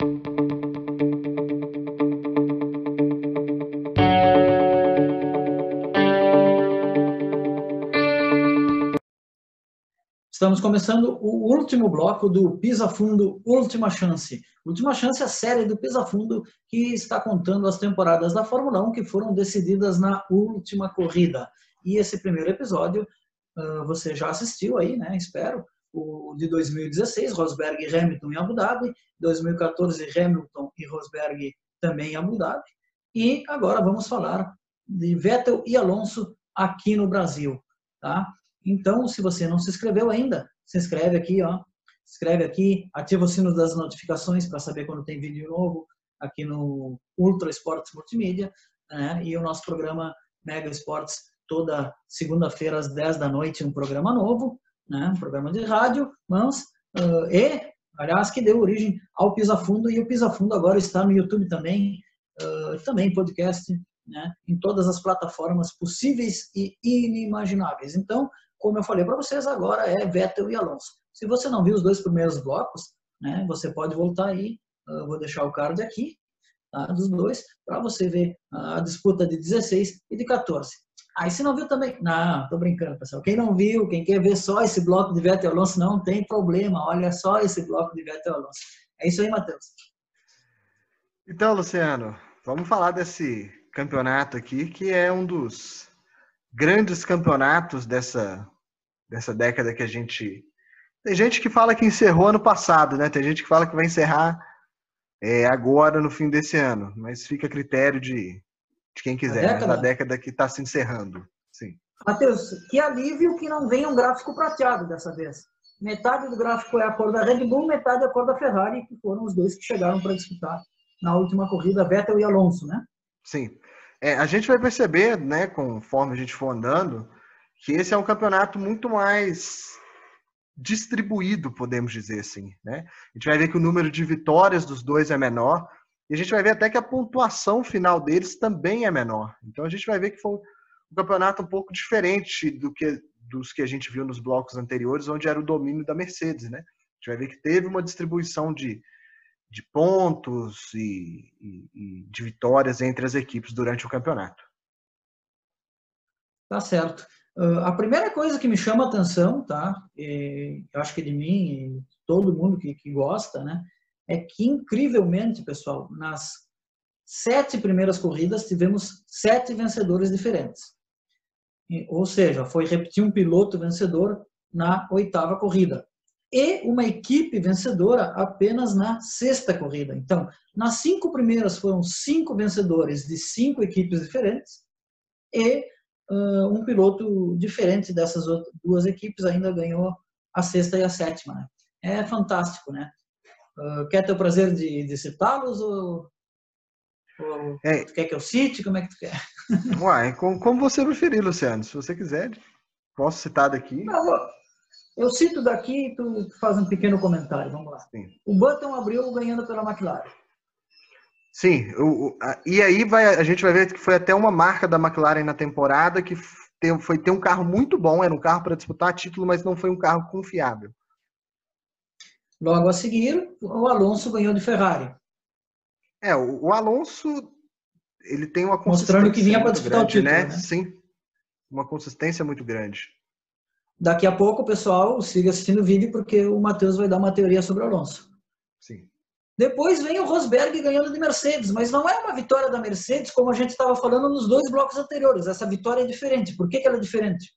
Estamos começando o último bloco do Pisa Fundo Última Chance. Última Chance é a série do Pisa Fundo que está contando as temporadas da Fórmula 1 que foram decididas na última corrida. E esse primeiro episódio você já assistiu aí, né? Espero. O de 2016, Rosberg e Hamilton em Abu Dhabi. 2014, Hamilton e Rosberg também em Abu Dhabi. E agora vamos falar de Vettel e Alonso aqui no Brasil, tá? Então, se você não se inscreveu ainda, se inscreve aqui, ó. Inscreve aqui, ativa o sino das notificações para saber quando tem vídeo novo aqui no Ultra Esportes Multimídia, né? E o nosso programa Mega Esportes toda segunda-feira às 10 da noite um programa novo, né? Um programa de rádio, mas uh, e aliás que deu origem ao Pisa Fundo e o Pisa Fundo agora está no YouTube também, uh, também podcast, né? Em todas as plataformas possíveis e inimagináveis. Então como eu falei para vocês, agora é Vettel e Alonso. Se você não viu os dois primeiros blocos, né, você pode voltar aí, eu vou deixar o card aqui, tá, dos dois, para você ver a disputa de 16 e de 14. Aí se não viu também, não, tô brincando, pessoal. Quem não viu, quem quer ver só esse bloco de Vettel Alonso, não tem problema, olha só esse bloco de Vettel Alonso. É isso aí, Matheus. Então, Luciano, vamos falar desse campeonato aqui, que é um dos grandes campeonatos dessa, dessa década que a gente. Tem gente que fala que encerrou ano passado, né? Tem gente que fala que vai encerrar é, agora, no fim desse ano. Mas fica a critério de, de quem quiser, década? Da década que está se encerrando. Sim. Matheus, que alívio que não venha um gráfico prateado dessa vez. Metade do gráfico é a cor da Red Bull, metade é a cor da Ferrari, que foram os dois que chegaram para disputar na última corrida, Vettel e Alonso, né? Sim. É, a gente vai perceber, né, conforme a gente for andando, que esse é um campeonato muito mais distribuído, podemos dizer assim. Né? A gente vai ver que o número de vitórias dos dois é menor, e a gente vai ver até que a pontuação final deles também é menor. Então a gente vai ver que foi um campeonato um pouco diferente do que dos que a gente viu nos blocos anteriores, onde era o domínio da Mercedes. Né? A gente vai ver que teve uma distribuição de de pontos e, e, e, de vitórias entre as equipes durante o campeonato. Tá certo. Uh, a primeira coisa que me chama a atenção, tá? E, eu acho que de mim e todo mundo que, que gosta, né? É que incrivelmente, pessoal, nas sete primeiras corridas tivemos sete vencedores diferentes. Ou seja, foi repetir um piloto vencedor na oitava corrida e uma equipe vencedora apenas na sexta corrida. Então, nas cinco primeiras foram cinco vencedores de cinco equipes diferentes e uh, um piloto diferente dessas duas equipes ainda ganhou a sexta e a sétima. Né? É fantástico, né? Uh, quer ter o prazer de, de citá-los ou, ou é. quer que eu cite? Como é que tu quer? Uai, como, como você preferir, Luciano. Se você quiser, posso citar daqui. Não, eu cito daqui e tu faz um pequeno comentário. Vamos lá. Sim. O Button abriu ganhando pela McLaren. Sim, o, a, e aí vai, a gente vai ver que foi até uma marca da McLaren na temporada que tem, foi ter um carro muito bom, era um carro para disputar título, mas não foi um carro confiável. Logo a seguir, o Alonso ganhou de Ferrari. É, o, Alonso ele tem uma consistência mostrando que vinha para disputar grande, o título, né? né? Sim, uma consistência muito grande. Daqui a pouco, pessoal, siga assistindo o vídeo porque o Matheus vai dar uma teoria sobre o Alonso. Sim. Depois vem o Rosberg ganhando de Mercedes, mas não é uma vitória da Mercedes como a gente estava falando nos dois blocos anteriores. Essa vitória é diferente. Por que, que ela é diferente?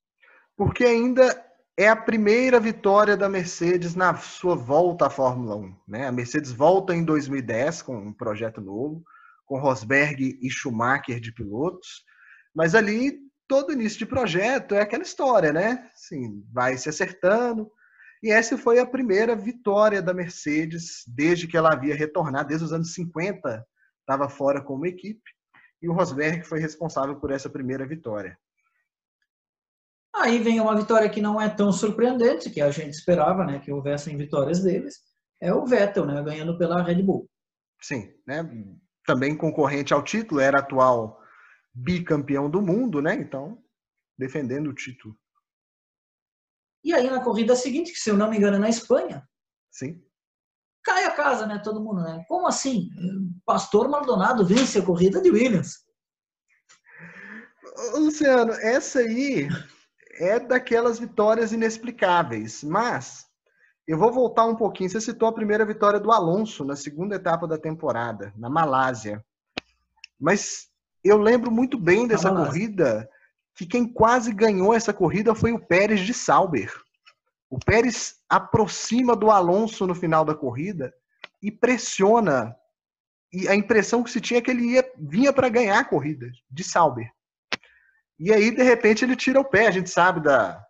Porque ainda é a primeira vitória da Mercedes na sua volta à Fórmula 1. Né? A Mercedes volta em 2010 com um projeto novo, com Rosberg e Schumacher de pilotos, mas ali todo início de projeto é aquela história, né? Assim, vai se acertando. E essa foi a primeira vitória da Mercedes desde que ela havia retornado, desde os anos 50, estava fora como equipe. E o Rosberg foi responsável por essa primeira vitória. Aí vem uma vitória que não é tão surpreendente, que a gente esperava, né, que houvessem vitórias deles, é o Vettel, né, ganhando pela Red Bull. Sim, né? Também concorrente ao título, era atual bicampeão do mundo, né? Então, defendendo o título. E aí na corrida seguinte, que se eu não me engano é na Espanha. Sim. cai a casa, né? Todo mundo, né? Como assim? Pastor Maldonado vence a corrida de Williams. Luciano, essa aí é daquelas vitórias inexplicáveis, mas eu vou voltar um pouquinho. Você citou a primeira vitória do Alonso na segunda etapa da temporada, na Malásia. Mas eu lembro muito bem dessa corrida que quem quase ganhou essa corrida foi o Pérez de Sauber. O Pérez aproxima do Alonso no final da corrida e pressiona. E a impressão que se tinha é que ele ia, vinha para ganhar a corrida de Sauber. E aí, de repente, ele tira o pé. A gente sabe da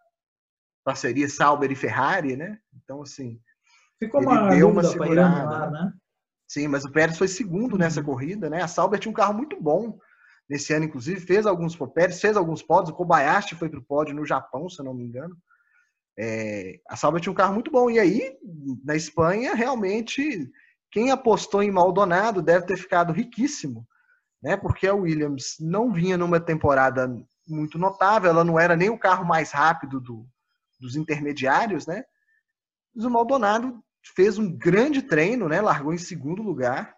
parceria Sauber e Ferrari, né? Então, assim. Ficou uma deu uma segurada. Ar, né? Sim, mas o Pérez foi segundo nessa uhum. corrida, né? A Sauber tinha um carro muito bom nesse ano, inclusive, fez alguns Pérez fez alguns pódios. O Kobayashi foi para o pódio no Japão, se eu não me engano. É, a Sauber tinha um carro muito bom. E aí, na Espanha, realmente, quem apostou em Maldonado deve ter ficado riquíssimo, né? Porque a Williams não vinha numa temporada muito notável, ela não era nem o carro mais rápido do, dos intermediários, né? Mas o Maldonado fez um grande treino, né? Largou em segundo lugar.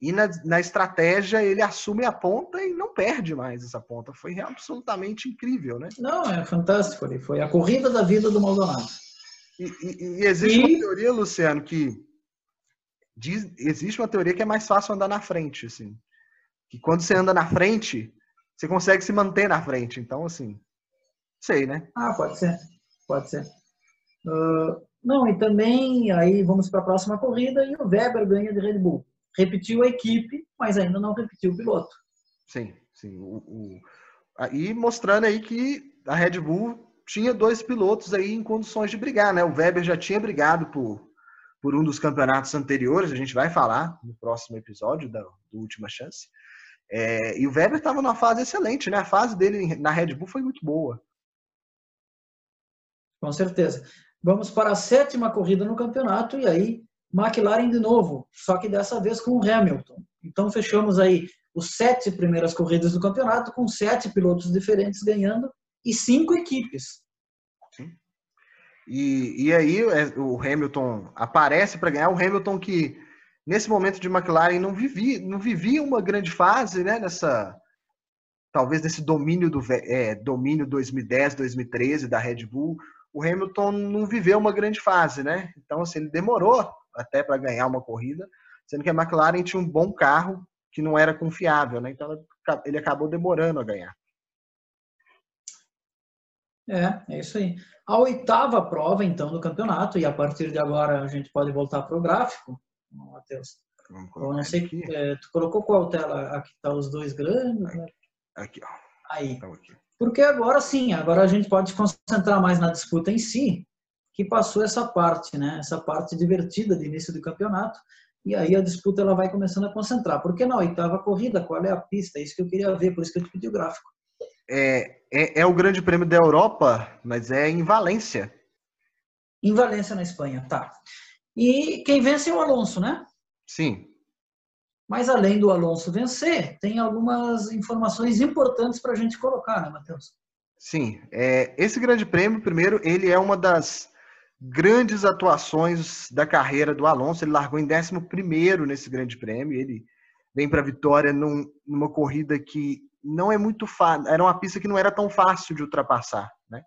E na, na estratégia ele assume a ponta e não perde mais essa ponta. Foi absolutamente incrível, né? Não, é fantástico. Ali. Foi a corrida da vida do Maldonado. E, e, e existe e... uma teoria, Luciano, que diz, existe uma teoria que é mais fácil andar na frente, assim. Que quando você anda na frente, você consegue se manter na frente. Então, assim, sei, né? Ah, pode ser. Pode ser. Uh, não, e também, aí vamos para a próxima corrida e o Weber ganha de Red Bull repetiu a equipe, mas ainda não repetiu o piloto. Sim, sim. O, o... Aí mostrando aí que a Red Bull tinha dois pilotos aí em condições de brigar, né? O Weber já tinha brigado por, por um dos campeonatos anteriores, a gente vai falar no próximo episódio da, do Última Chance. É, e o Weber estava numa fase excelente, né? A fase dele na Red Bull foi muito boa. Com certeza. Vamos para a sétima corrida no campeonato e aí McLaren de novo, só que dessa vez com o Hamilton. Então fechamos aí os sete primeiras corridas do campeonato com sete pilotos diferentes ganhando e cinco equipes. Sim. E, e aí é, o Hamilton aparece para ganhar. O Hamilton que nesse momento de McLaren não vivia, não vivia uma grande fase, né? Nessa talvez nesse domínio do é, domínio 2010, 2013 da Red Bull. O Hamilton não viveu uma grande fase, né? Então assim ele demorou até para ganhar uma corrida, sendo que a McLaren tinha um bom carro que não era confiável, né? Então ele acabou demorando a ganhar. É, é isso aí. A oitava prova, então, do campeonato, e a partir de agora a gente pode voltar para o gráfico, Matheus. Eu não sei. É, tu colocou qual tela? Aqui tá os dois grandes, né? Aqui, ó. Aí. Porque agora sim, agora a gente pode se concentrar mais na disputa em si, que passou essa parte, né? Essa parte divertida de início do campeonato. E aí a disputa ela vai começando a concentrar. Porque na oitava corrida, qual é a pista? É isso que eu queria ver, por isso que eu te pedi o gráfico. É, é, é o Grande Prêmio da Europa, mas é em Valência. Em Valência, na Espanha, tá. E quem vence é o Alonso, né? Sim. Mas além do Alonso vencer, tem algumas informações importantes para a gente colocar, né, Matheus? Sim. É, esse Grande Prêmio, primeiro, ele é uma das grandes atuações da carreira do Alonso. Ele largou em 11 nesse Grande Prêmio. Ele vem para a vitória num, numa corrida que não é muito fácil. Era uma pista que não era tão fácil de ultrapassar, né?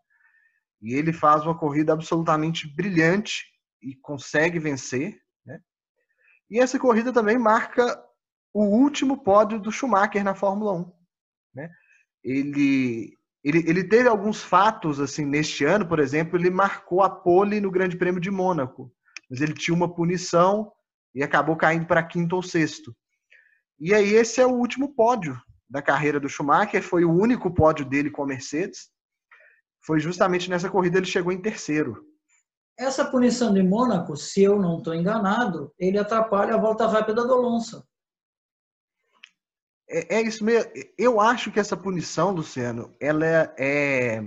E ele faz uma corrida absolutamente brilhante e consegue vencer, né? E essa corrida também marca o último pódio do Schumacher na Fórmula 1, né? Ele ele, ele teve alguns fatos assim neste ano, por exemplo, ele marcou a pole no Grande Prêmio de Mônaco, mas ele tinha uma punição e acabou caindo para quinto ou sexto. E aí esse é o último pódio da carreira do Schumacher, foi o único pódio dele com a Mercedes. Foi justamente nessa corrida ele chegou em terceiro. Essa punição de Mônaco, se eu não estou enganado, ele atrapalha a volta rápida do Alonso. É, é, isso mesmo. Eu acho que essa punição, Luciano, ela é, é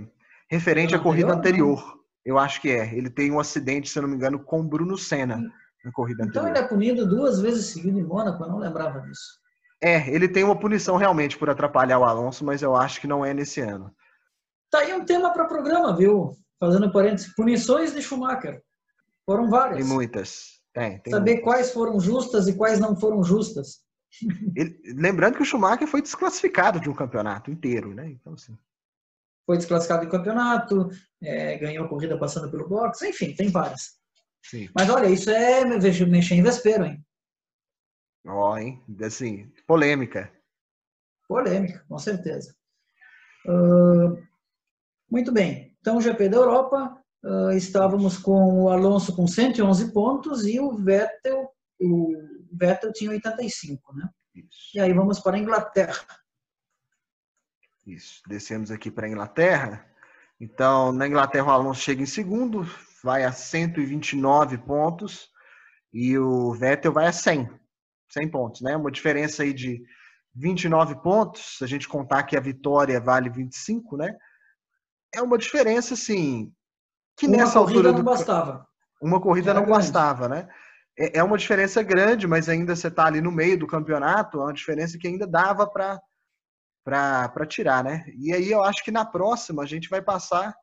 referente à corrida anterior. Eu acho que é. Ele tem um acidente, se eu não me engano, com Bruno Senna na corrida então anterior. Então ele é punido duas vezes seguido em Mônaco, eu não lembrava disso. É, ele tem uma punição realmente por atrapalhar o Alonso, mas eu acho que não é nesse ano. Tá aí um tema para o programa, viu? Fazendo parênteses, punições de Schumacher. Foram várias. Tem muitas. Tem, tem Saber muitas. quais foram justas e quais não foram justas. Ele, lembrando que o Schumacher foi desclassificado de um campeonato inteiro, né? Então, assim. Foi desclassificado do campeonato, é, ganhou a corrida passando pelo box, enfim, tem várias. Sim. Mas olha, isso é mexer em vespeiro, hein? Ó, oh, hein? Assim, polêmica. Polêmica, com certeza. Uh, muito bem. Então, o GP da Europa, uh, estávamos com o Alonso com 111 pontos e o Vettel, o Vettel tinha 85, né? Isso. E aí vamos para a Inglaterra. Isso. Descemos aqui para a Inglaterra. Então, na Inglaterra, o Alonso chega em segundo, vai a 129 pontos e o Vettel vai a 100, 100 pontos, né? Uma diferença aí de 29 pontos, se a gente contar que a vitória vale 25, né? É uma diferença, assim, que uma nessa altura não do... bastava. Uma corrida Era não bastava, né? É, é uma diferença grande, mas ainda você está ali no meio do campeonato, é uma diferença que ainda dava para para tirar, né? E aí eu acho que na próxima a gente vai passar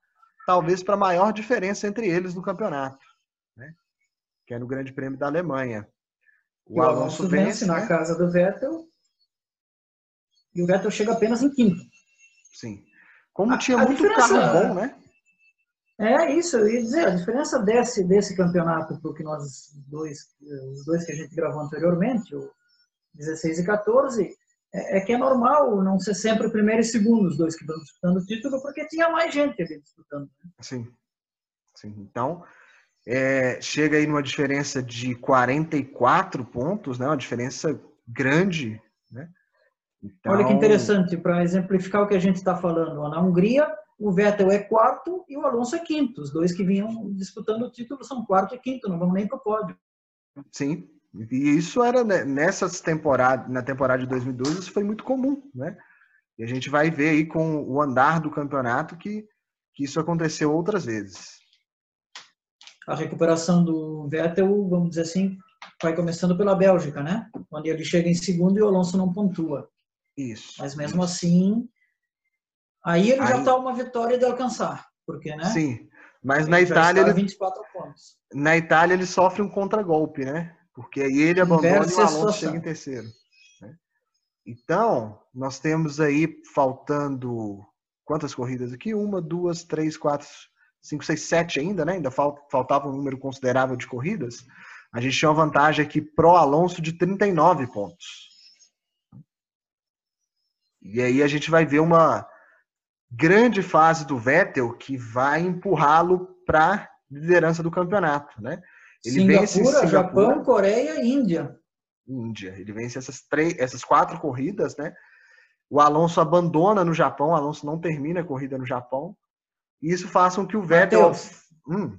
talvez para a maior diferença entre eles no campeonato, né? Que é no Grande Prêmio da Alemanha. O, o Alonso, Alonso vence, vence né? na casa do Vettel e o Vettel chega apenas em quinto. Sim. Como a, tinha a muito carro bom, né? É isso, eu ia dizer, a diferença desse, desse campeonato para o que nós dois, os dois que a gente gravou anteriormente, o 16 e 14, é, é, que é normal não ser sempre o primeiro e segundo, os dois que estão disputando o título, porque tinha mais gente ali disputando. Né? Sim. Sim. Então, é, chega aí numa diferença de 44 pontos, né? Uma diferença grande? Então... Olha que interessante, para exemplificar o que a gente está falando. Na Hungria, o Vettel é quarto e o Alonso é quinto. Os dois que vinham disputando o título são quarto e quinto, não vamos nem para o pódio. Sim, e isso era né, nessas temporadas, na temporada de 2012, isso foi muito comum, né? E a gente vai ver aí com o andar do campeonato que, que isso aconteceu outras vezes. A recuperação do Vettel, vamos dizer assim, vai começando pela Bélgica, né? Onde ele chega em segundo e o Alonso não pontua. Isso. Mas mesmo assim, aí ele aí... já está uma vitória de alcançar, porque, né? Sim. Mas ele na Itália ele 24 pontos. Na Itália ele sofre um contragolpe, né? Porque aí ele abandona e o Alonso chega em terceiro. Né? Então, nós temos aí faltando quantas corridas aqui? Uma, duas, três, quatro, cinco, seis, sete ainda, né? Ainda faltava um número considerável de corridas. A gente tinha uma vantagem aqui pro Alonso de 39 pontos. E aí a gente vai ver uma grande fase do Vettel que vai empurrá-lo para liderança do campeonato, né? Ele Singapura, vence Singapura, Japão, Coreia e Índia. Índia. Ele vence essas três, essas quatro corridas, né? O Alonso abandona no Japão, o Alonso não termina a corrida no Japão. E isso faz com que o Vettel. Hum.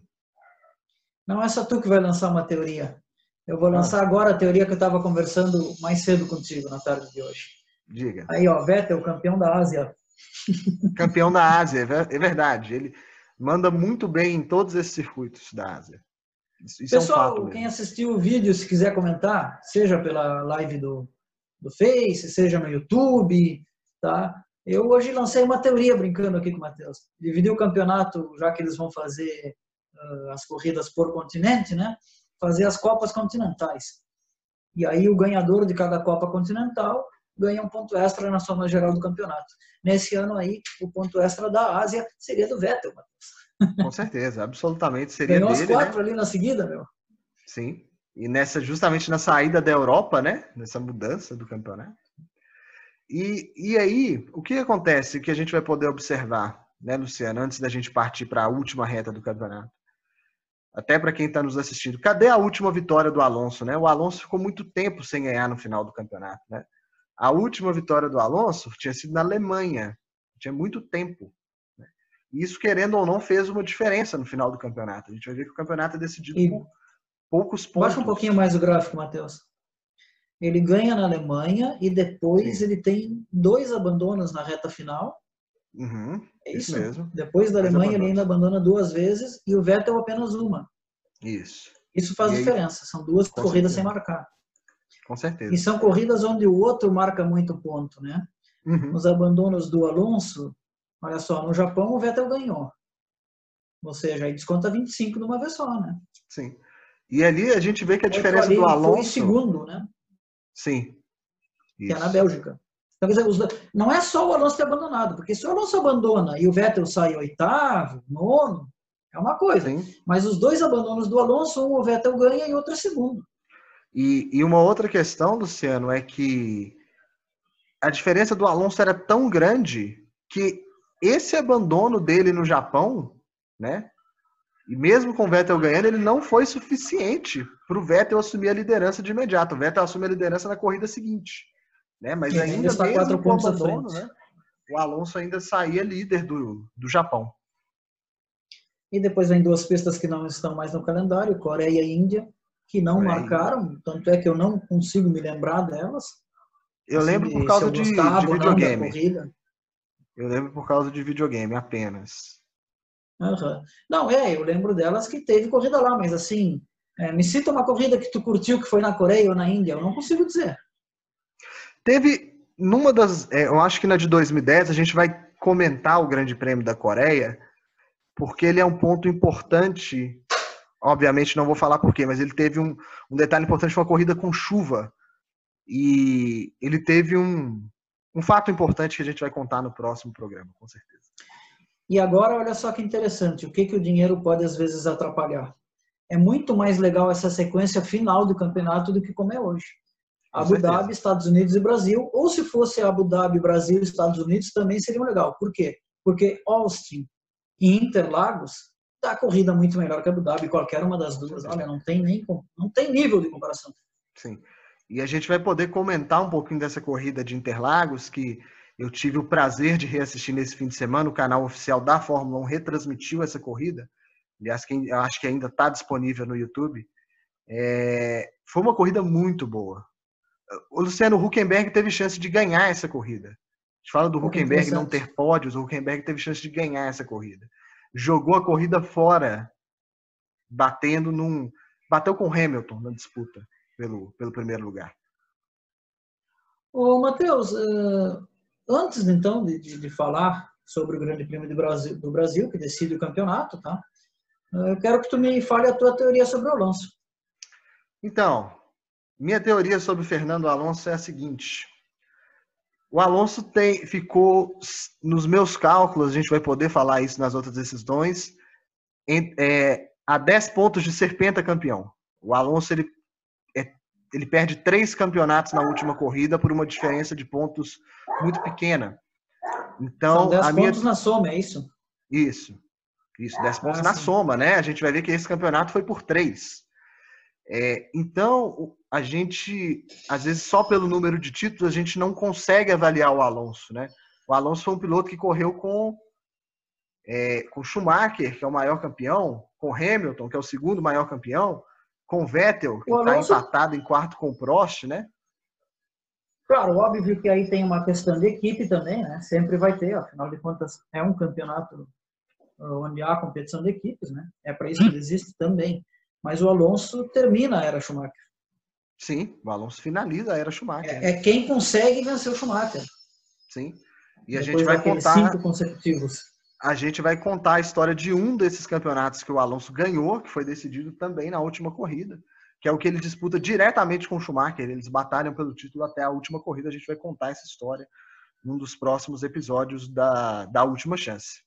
Não é só tu que vai lançar uma teoria. Eu vou lançar ah. agora a teoria que eu estava conversando mais cedo contigo na tarde de hoje. Diga. Aí, ó, Vettel, campeão da Ásia. Campeão da Ásia, é verdade. Ele manda muito bem em todos esses circuitos da Ásia. Isso, isso Pessoal, é um quem assistiu o vídeo, se quiser comentar, seja pela live do, do Face, seja no YouTube, tá? Eu hoje lancei uma teoria brincando aqui com o Matheus. Dividir o campeonato, já que eles vão fazer uh, as corridas por continente, né? Fazer as Copas Continentais. E aí o ganhador de cada Copa Continental ganha um ponto extra na soma geral do campeonato. Nesse ano aí, o ponto extra da Ásia seria do Vettel, Matheus. Com certeza, absolutamente seria Ganhou dele. Ganhou as quatro né? ali na seguida, meu. Sim. E nessa, justamente na saída da Europa, né? Nessa mudança do campeonato. E, e aí, o que acontece que a gente vai poder observar, né, Luciano, antes da gente partir para a última reta do campeonato? Até para quem está nos assistindo, cadê a última vitória do Alonso, né? O Alonso ficou muito tempo sem ganhar no final do campeonato, né? A última vitória do Alonso tinha sido na Alemanha, tinha muito tempo. Né? Isso, querendo ou não, fez uma diferença no final do campeonato. A gente vai ver que o campeonato é decidido e... por poucos pontos. Baixa um pouquinho mais o gráfico, Matheus. Ele ganha na Alemanha e depois Sim. ele tem dois abandonos na reta final. Uhum, é isso? isso? mesmo. Depois da Alemanha ele ainda abandona duas vezes e o Vettel apenas uma. Isso. Isso faz e diferença. São duas corridas sem marcar. Com certeza. E são corridas onde o outro marca muito ponto, né? Uhum. Nos abandonos do Alonso, olha só, no Japão o Vettel ganhou. Ou seja, aí desconta 25 de uma vez só, né? Sim. E ali a gente vê que a diferença do Alonso. Foi segundo, né? Sim. Isso. Que é na Bélgica. Então, quer dizer, não é só o Alonso ter abandonado, porque se o Alonso abandona e o Vettel sai oitavo, nono, é uma coisa. Sim. Mas os dois abandonos do Alonso, um o Vettel ganha e outro é segundo. E, e uma outra questão, Luciano, é que a diferença do Alonso era tão grande que esse abandono dele no Japão, né? E mesmo com o Vettel ganhando, ele não foi suficiente para o Vettel assumir a liderança de imediato. O Vettel assume a liderança na corrida seguinte. Né? Mas ainda, ainda está quatro pontos abandono, né? o Alonso ainda saía líder do, do Japão. E depois vem duas pistas que não estão mais no calendário, Coreia e Índia, que não Coreia. marcaram, tanto é que eu não consigo me lembrar delas. Eu assim, lembro por causa de, de videogame. Eu lembro por causa de videogame apenas. Uhum. Não, é, eu lembro delas que teve corrida lá, mas assim, é, me cita uma corrida que tu curtiu que foi na Coreia ou na Índia, eu não consigo dizer. Teve, numa das, é, eu acho que na de 2010, a gente vai comentar o Grande Prêmio da Coreia, porque ele é um ponto importante. Obviamente não vou falar porquê, mas ele teve um, um detalhe importante, foi uma corrida com chuva. E ele teve um, um fato importante que a gente vai contar no próximo programa, com certeza. E agora, olha só que interessante, o que, que o dinheiro pode às vezes atrapalhar. É muito mais legal essa sequência final do campeonato do que como é hoje. Com Abu certeza. Dhabi, Estados Unidos e Brasil, ou se fosse Abu Dhabi, Brasil e Estados Unidos, também seria legal. Por quê? Porque Austin e Interlagos dá corrida muito melhor que Abu Dhabi, qualquer uma das duas. Olha, não tem nem não tem nível de comparação. Sim. E a gente vai poder comentar um pouquinho dessa corrida de Interlagos, que eu tive o prazer de reassistir nesse fim de semana. O canal oficial da Fórmula 1 retransmitiu essa corrida. Aliás, quem, eu acho que ainda está disponível no YouTube. É, foi uma corrida muito boa. O Luciano Huckenberg teve chance de ganhar essa corrida. A gente fala do Huckenberg não ter pódios, o Huckenberg teve chance de ganhar essa corrida. Jogou a corrida fora, batendo num. Bateu com Hamilton na disputa pelo, pelo primeiro lugar. Ô, Matheus, uh, Antes, então, de, de, falar sobre o Grande Prêmio do Brasil, do Brasil, que decide o campeonato, tá? Eu quero que tu me fale a tua teoria sobre o Alonso. Então, minha teoria sobre o Fernando Alonso é a seguinte. O Alonso tem, ficou, nos meus cálculos, a gente vai poder falar isso nas outras decisões, em, é, a 10 pontos de ser pentacampeão. O Alonso ele ele perde três campeonatos na última corrida por uma diferença de pontos muito pequena. Então, São 10 a minha... pontos na soma, é isso? Isso. Isso, 10 pontos ah, na sim. soma, né? A gente vai ver que esse campeonato foi por três. É, então, a gente, às vezes, só pelo número de títulos, a gente não consegue avaliar o Alonso, né? O Alonso foi um piloto que correu com é, com Schumacher, que é o maior campeão, com Hamilton, que é o segundo maior campeão, com o Vettel, que está Alonso... empatado em quarto com o Prost, né? Claro, óbvio que aí tem uma questão de equipe também, né? Sempre vai ter, afinal de contas, é um campeonato uh, onde há competição de equipes, né? É para isso que ele existe também. Mas o Alonso termina a era Schumacher. Sim, o Alonso finaliza a era Schumacher. É, é quem consegue vencer o Schumacher. Sim. E a gente vai contar cinco consecutivos a gente vai contar a história de um desses campeonatos que o Alonso ganhou, que foi decidido também na última corrida, que é o que ele disputa diretamente com o Schumacher. Eles batalham pelo título até a última corrida. A gente vai contar essa história num dos próximos episódios da, da última chance.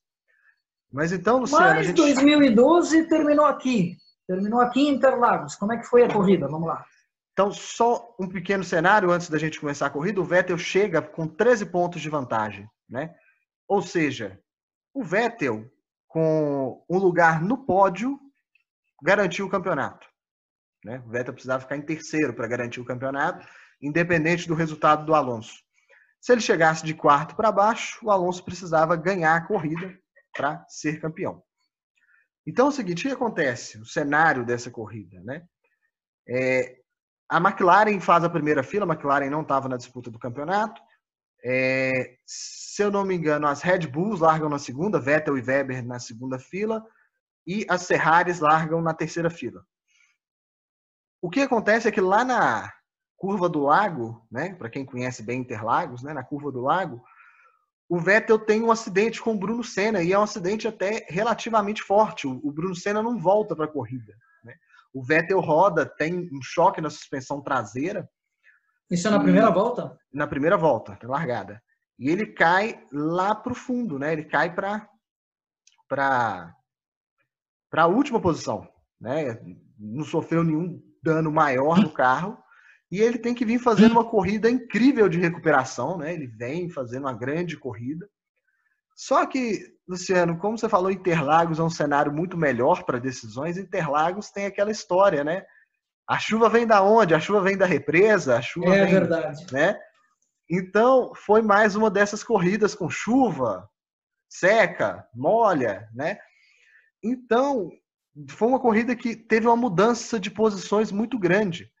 Mas então, Luciano, Mas a gente... 2012 terminou aqui. Terminou aqui em Interlagos. Como é que foi a corrida? Vamos lá. Então, só um pequeno cenário antes da gente começar a corrida. O Vettel chega com 13 pontos de vantagem, né? Ou seja, o Vettel, com um lugar no pódio, garantiu o campeonato. Né? O Vettel precisava ficar em terceiro para garantir o campeonato, independente do resultado do Alonso. Se ele chegasse de quarto para baixo, o Alonso precisava ganhar a corrida para ser campeão. Então é o seguinte, o que acontece? O cenário dessa corrida, né? É, a McLaren faz a primeira fila, a McLaren não estava na disputa do campeonato. É, se eu não me engano, as Red Bulls largam na segunda, Vettel e Weber na segunda fila, e as Ferraris largam na terceira fila. O que acontece é que lá na curva do lago, né, para quem conhece bem Interlagos, né, na curva do lago, o Vettel tem um acidente com o Bruno Senna, e é um acidente até relativamente forte. O Bruno Senna não volta para a corrida. Né? O Vettel roda, tem um choque na suspensão traseira. Isso é na primeira volta? Na primeira volta, na largada. E ele cai lá para o fundo, né? Ele cai para para a última posição, né? Não sofreu nenhum dano maior no carro e ele tem que vir fazendo uma corrida incrível de recuperação, né? Ele vem fazendo uma grande corrida. Só que, Luciano, como você falou, Interlagos é um cenário muito melhor para decisões. Interlagos tem aquela história, né? A chuva vem da onde? A chuva vem da represa, a chuva é vem, verdade. né? Então, foi mais uma dessas corridas com chuva, seca, molha, né? Então, foi uma corrida que teve uma mudança de posições muito grande.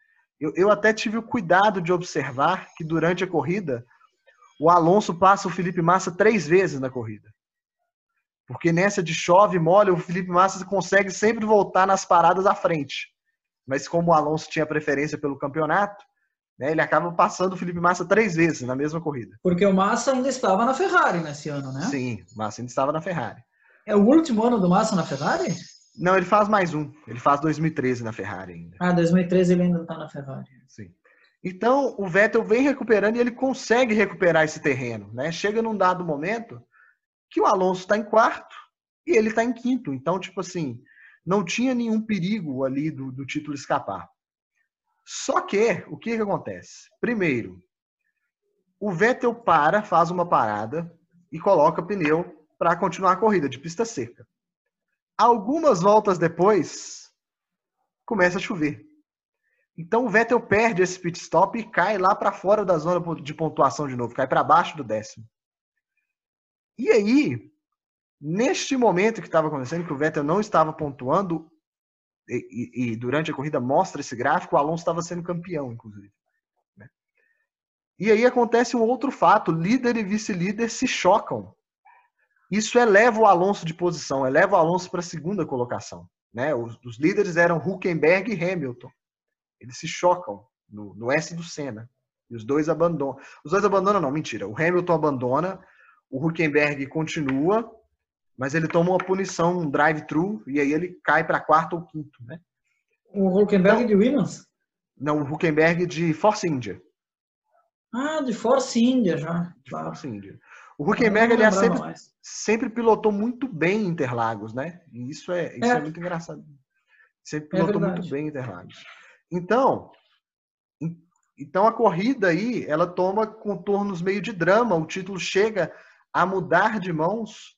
Eu, eu até tive o cuidado de observar que durante a corrida, o Alonso passa o Felipe Massa três vezes na corrida. Porque nessa de chove, molha, o Felipe Massa consegue sempre voltar nas paradas à frente. Mas como o Alonso tinha preferência pelo campeonato, né, ele acaba passando o Felipe Massa três vezes na mesma corrida. Porque o Massa ainda estava na Ferrari nesse ano, né? Sim, o Massa ainda estava na Ferrari. É o último ano do Massa na Ferrari? Não, ele faz mais um. Ele faz 2013 na Ferrari ainda. Ah, 2013 ele ainda está na Ferrari. Sim. Então, o Vettel vem recuperando e ele consegue recuperar esse terreno. Né? Chega num dado momento que o Alonso está em quarto e ele está em quinto. Então, tipo assim, não tinha nenhum perigo ali do, do título escapar. Só que, o que, que acontece? Primeiro, o Vettel para, faz uma parada e coloca pneu para continuar a corrida de pista seca. Algumas voltas depois, começa a chover. Então o Vettel perde esse pit stop e cai lá para fora da zona de pontuação de novo, cai para baixo do décimo. E aí, neste momento que estava acontecendo, que o Vettel não estava pontuando, e, e, e, durante a corrida mostra esse gráfico, o Alonso estava sendo campeão, inclusive. Né? E aí acontece um outro fato: líder e vice-líder se chocam. Isso eleva o Alonso de posição, eleva o Alonso para a segunda colocação. Né? Os, os líderes eram Huckenberg e Hamilton. Eles se chocam no, no S do Senna. E os dois abandonam. Os dois abandonam, não, mentira. O Hamilton abandona, o Huckenberg continua, mas ele toma uma punição, um drive-thru, e aí ele cai para quarto ou quinto, né? O Huckenberg então, de Williams? Não, o Huckenberg de Force India. Ah, de Force India já. De Force India. O Huckenberg, ele sempre, sempre pilotou muito bem Interlagos, né? E isso é, isso é. é muito engraçado. Sempre é pilotou é muito bem Interlagos. Então, então a corrida aí, ela toma contornos meio de drama, o título chega a mudar de mãos,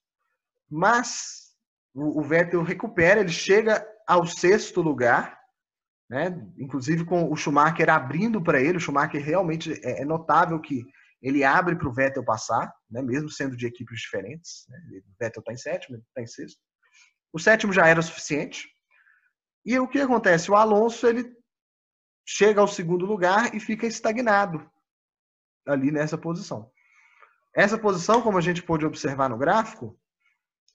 mas o, o Vettel recupera, ele chega ao sexto lugar, né? Inclusive com o Schumacher abrindo para ele, o Schumacher realmente é, é notável que ele abre para o Vettel passar, né? mesmo sendo de equipes diferentes. Né? O Vettel está em sétimo, está em sexto. O sétimo já era suficiente. E o que acontece? O Alonso ele chega ao segundo lugar e fica estagnado ali nessa posição. Essa posição, como a gente pôde observar no gráfico,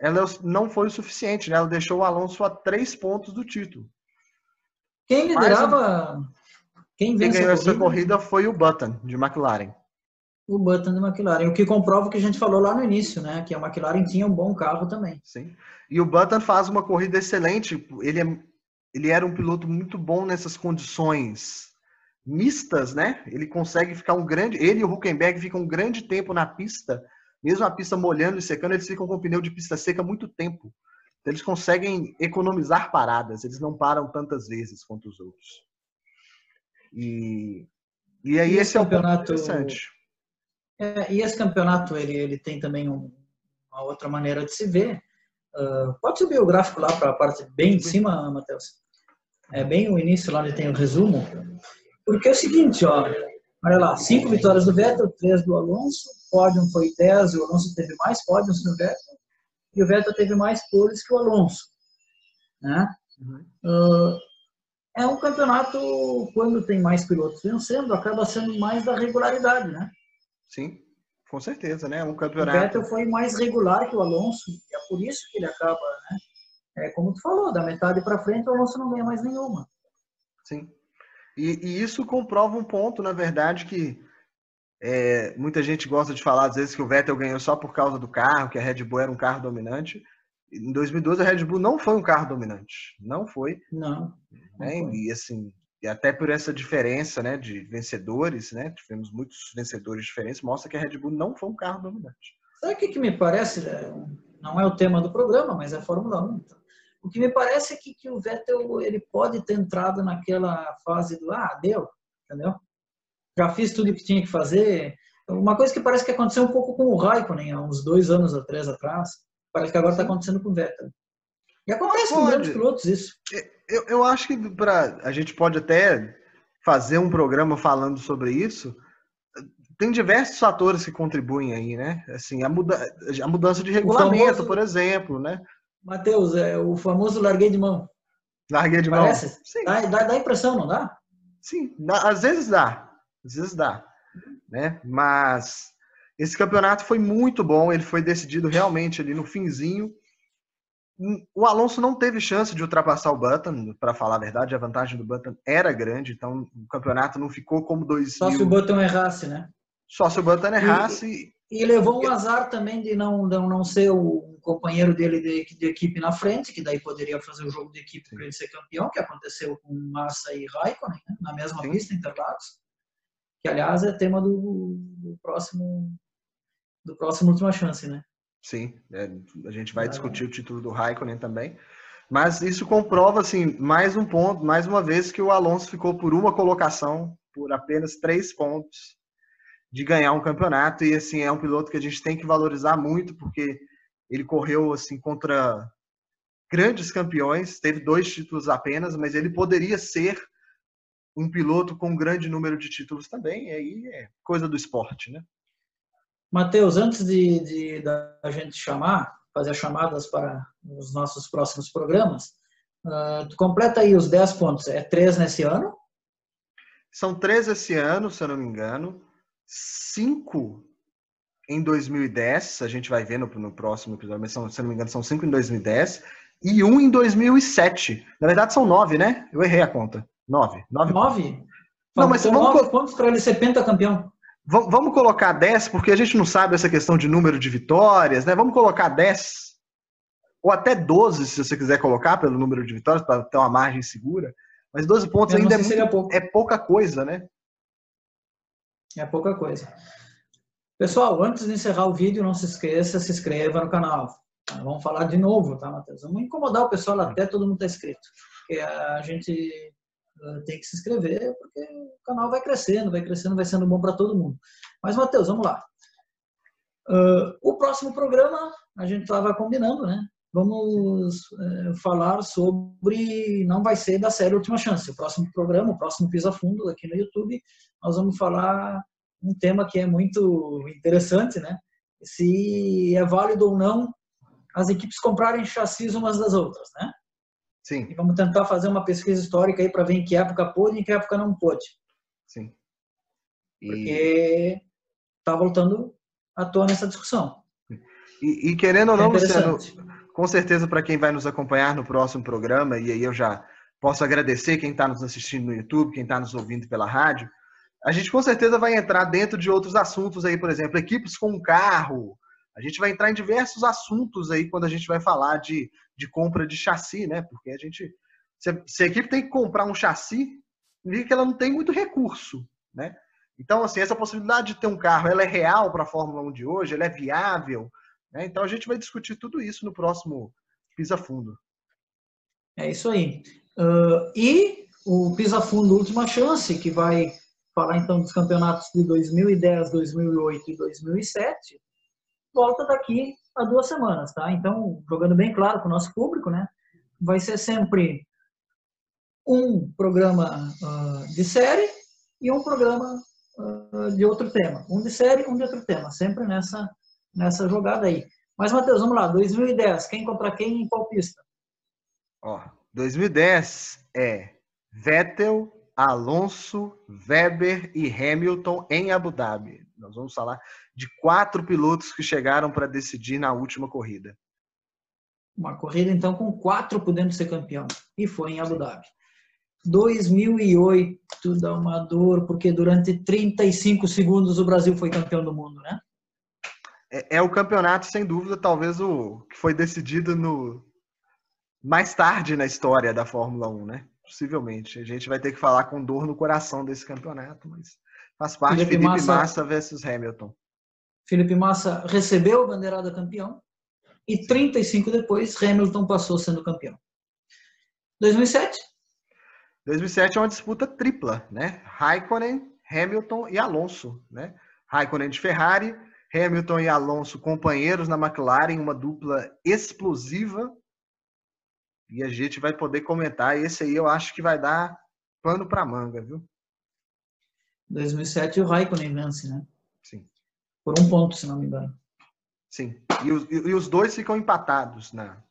ela não foi o suficiente, né? Ela deixou o Alonso a três pontos do título. Quem liderava? Quem, quem ganhou essa corrida? corrida foi o Button, de McLaren. O Button de McLaren, o que comprova o que a gente falou lá no início, né? Que a McLaren tinha um bom carro também. Sim. E o Button faz uma corrida excelente. Ele é ele era um piloto muito bom nessas condições mistas, né? Ele consegue ficar um grande. Ele e o Huckenberg ficam um grande tempo na pista, mesmo a pista molhando e secando, eles ficam com pneu de pista seca muito tempo. Então, eles conseguem economizar paradas, eles não param tantas vezes quanto os outros. E, e aí e esse, esse é o ponto interessante. É, e esse campeonato ele, ele tem também um, uma outra maneira de se ver. Uh, pode subir o gráfico lá para a parte bem de cima, Matheus? É bem o início lá onde tem o resumo. Porque é o seguinte, ó, olha lá, cinco vitórias do Vettel, três do Alonso, pódio foi 10, o Alonso teve mais pódios que o Vettel, e o Vettel teve mais poles que o Alonso. Né? Uhum. Uh, é um campeonato, quando tem mais pilotos vencendo, acaba sendo mais da regularidade, né? Sim. Com certeza, né? Um campeonato. O Vettel foi mais regular que o Alonso, e é por isso que ele acaba, né? É como tu falou, da metade para frente o Alonso não ganha mais nenhuma. Sim. E, e isso comprova um ponto, na verdade, que é, muita gente gosta de falar às vezes que o Vettel ganhou só por causa do carro, que a Red Bull era um carro dominante. Em 2012 a Red Bull não foi um carro dominante, não foi. Não. Né? Não E assim, e até por essa diferença, né, de vencedores, né, tivemos muitos vencedores diferentes, mostra que a Red Bull não foi um carro dominante. Sabe o que, que me parece? É, não é o tema do programa, mas é a Fórmula 1. Então. O que me parece é que, que o Vettel ele pode ter entrado naquela fase do ah, deu, entendeu? Já fiz tudo o que tinha que fazer. Uma coisa que parece que aconteceu um pouco com o Raikkonen há uns dois anos ou três atrás, parece que agora está acontecendo com o Vettel. E acontece com grandes pilotos isso. Eu, eu acho que pra, a gente pode até fazer um programa falando sobre isso. Tem diversos fatores que contribuem aí, né? Assim, a, muda, a mudança de regulamento, famoso, por exemplo, né? Matheus, é o famoso larguei de mão. Larguei de Parece? mão. Sim. Dá, dá, dá impressão, não dá? Sim, dá, às vezes dá. Às vezes dá. Né? Mas esse campeonato foi muito bom, ele foi decidido realmente ali no finzinho o Alonso não teve chance de ultrapassar o Button, para falar a verdade, a vantagem do Button era grande, então o campeonato não ficou como dois. Só se o Button errasse, né? Só se o Button errasse. E, e levou um azar também de não, de não ser o companheiro dele de, de, equipe na frente, que daí poderia fazer o jogo de equipe para ele ser campeão, que aconteceu com Massa e Raikkonen, né? na mesma Sim. pista, Interlagos. Que, aliás, é tema do, do próximo do próximo Última Chance, né? Sim, é, a gente vai discutir o título do Raikkonen também. Mas isso comprova, assim, mais um ponto, mais uma vez, que o Alonso ficou por uma colocação, por apenas três pontos de ganhar um campeonato. E, assim, é um piloto que a gente tem que valorizar muito, porque ele correu, assim, contra grandes campeões, teve dois títulos apenas, mas ele poderia ser um piloto com um grande número de títulos também. E aí é coisa do esporte, né? Matheus, antes de, de, da gente chamar, fazer chamadas para os nossos próximos programas, uh, completa aí os 10 pontos. É três nesse ano? São três esse ano, se eu não me engano. Cinco em 2010, a gente vai ver no, no próximo episódio, mas são, se eu não me engano, são cinco em 2010 e um em 2007. Na verdade, são nove, né? Eu errei a conta. Nove. Nove? nove? Não, mas vamos... Nove pontos para ele ser pentacampeão. Vamos colocar 10, porque a gente não sabe essa questão de número de vitórias, né? Vamos colocar 10. Ou até 12, se você quiser colocar, pelo número de vitórias, para ter uma margem segura. Mas 12 pontos ainda é, muito, é pouca coisa, né? É pouca coisa. Pessoal, antes de encerrar o vídeo, não se esqueça, se inscreva no canal. Vamos falar de novo, tá, Matheus? Vamos incomodar o pessoal até todo mundo está inscrito. Porque a gente tem que se inscrever, porque o canal vai crescendo, vai crescendo, vai sendo bom para todo mundo. Mas, Matheus, vamos lá. Uh, o próximo programa, a gente estava combinando, né? Vamos uh, falar sobre. Não vai ser da série Última Chance. O próximo programa, o próximo Pisa Fundo aqui no YouTube, nós vamos falar um tema que é muito interessante, né? Se é válido ou não as equipes comprarem chassis umas das outras, né? Sim. E vamos tentar fazer uma pesquisa histórica aí para ver em que época pôde e em que época não pôde. Sim. E... Porque está voltando à tona essa discussão. E, e querendo ou não, é Luciano, com certeza para quem vai nos acompanhar no próximo programa, e aí eu já posso agradecer quem está nos assistindo no YouTube, quem está nos ouvindo pela rádio, a gente com certeza vai entrar dentro de outros assuntos aí, por exemplo, equipes com carro, a gente vai entrar em diversos assuntos aí quando a gente vai falar de, de compra de chassi, né? Porque a gente. Se se a equipe tem que comprar um chassi, significa que ela não tem muito recurso, né? Então, assim, essa possibilidade de ter um carro, ela é real para a Fórmula 1 de hoje, ela é viável, né? Então a gente vai discutir tudo isso no próximo Pisa Fundo. É isso aí. Uh, e o Pisa Fundo Última Chance, que vai falar então dos campeonatos de 2010, 2008 e 2007, volta daqui a duas semanas, tá? Então, jogando bem claro para o nosso público, né? Vai ser sempre um programa uh, de série e um programa uh, de outro tema. Um de série, um de outro tema. Sempre nessa, nessa jogada aí. Mas, Matheus, vamos lá. 2010, quem contra quem em qual pista? Ó, 2010 é Vettel, Alonso, Weber e Hamilton em Abu Dhabi. Nós vamos falar de quatro pilotos que chegaram para decidir na última corrida. Uma corrida, então, com quatro podendo ser campeão. E foi em Abu Dhabi. 2008 dá uma dor, porque durante 35 segundos o Brasil foi campeão do mundo, né? é, é, o campeonato, sem dúvida, talvez o que foi decidido no mais tarde na história da Fórmula 1, né? Possivelmente. A gente vai ter que falar com dor no coração desse campeonato, mas faz parte Felipe, Felipe Massa, Massa versus Hamilton. Felipe Massa recebeu a bandeirada campeão e 35 depois Hamilton passou sendo campeão. 2007? 2007 é uma disputa tripla, né? Raikkonen, Hamilton e Alonso, né? Raikkonen de Ferrari, Hamilton e Alonso companheiros na McLaren, uma dupla explosiva. E a gente vai poder comentar. Esse aí eu acho que vai dar pano para manga, viu? 2007 o Raikkonen vence, né? Sim. Por um ponto, se não me engano. Sim. E os, e os dois ficam empatados na,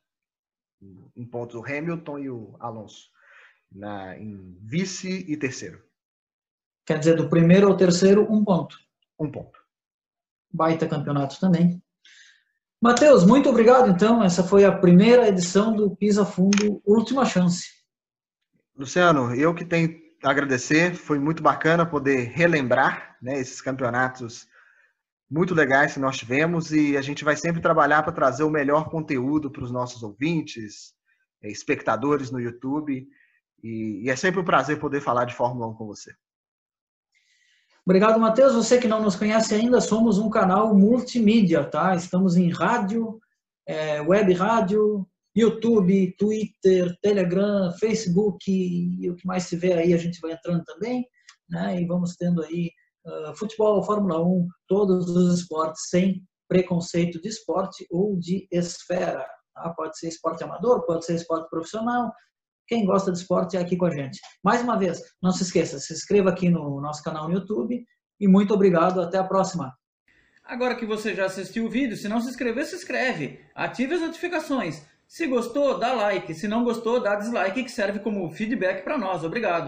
em pontos, o Hamilton e o Alonso, na, em vice e terceiro. Quer dizer, do primeiro ao terceiro, um ponto. Um ponto. Baita campeonato também. Matheus, muito obrigado, então. Essa foi a primeira edição do Pisa Fundo Última Chance. Luciano, eu que tenho agradecer. Foi muito bacana poder relembrar né, esses campeonatos muito legais que nós tivemos e a gente vai sempre trabalhar para trazer o melhor conteúdo para os nossos ouvintes, eh, espectadores no YouTube. E, é sempre um prazer poder falar de Fórmula 1 com você. Obrigado, Matheus. Você que não nos conhece ainda, somos um canal multimídia, tá? Estamos em rádio, é, web rádio, YouTube, Twitter, Telegram, Facebook e o que mais vê aí a gente vai entrando também, né? E vamos tendo aí uh, futebol, Fórmula 1, todos os esportes sem preconceito de esporte ou de esfera. Tá? Pode ser esporte amador, pode ser esporte profissional, quem gosta de esporte é aqui com a gente. Mais uma vez, não se esqueça, se inscreva aqui no nosso canal no YouTube e muito obrigado, até a próxima. Agora que você já assistiu o vídeo, se não se inscreveu, se inscreve, ative as notificações. Se gostou, dá like, se não gostou, dá dislike, que serve como feedback para nós. Obrigado.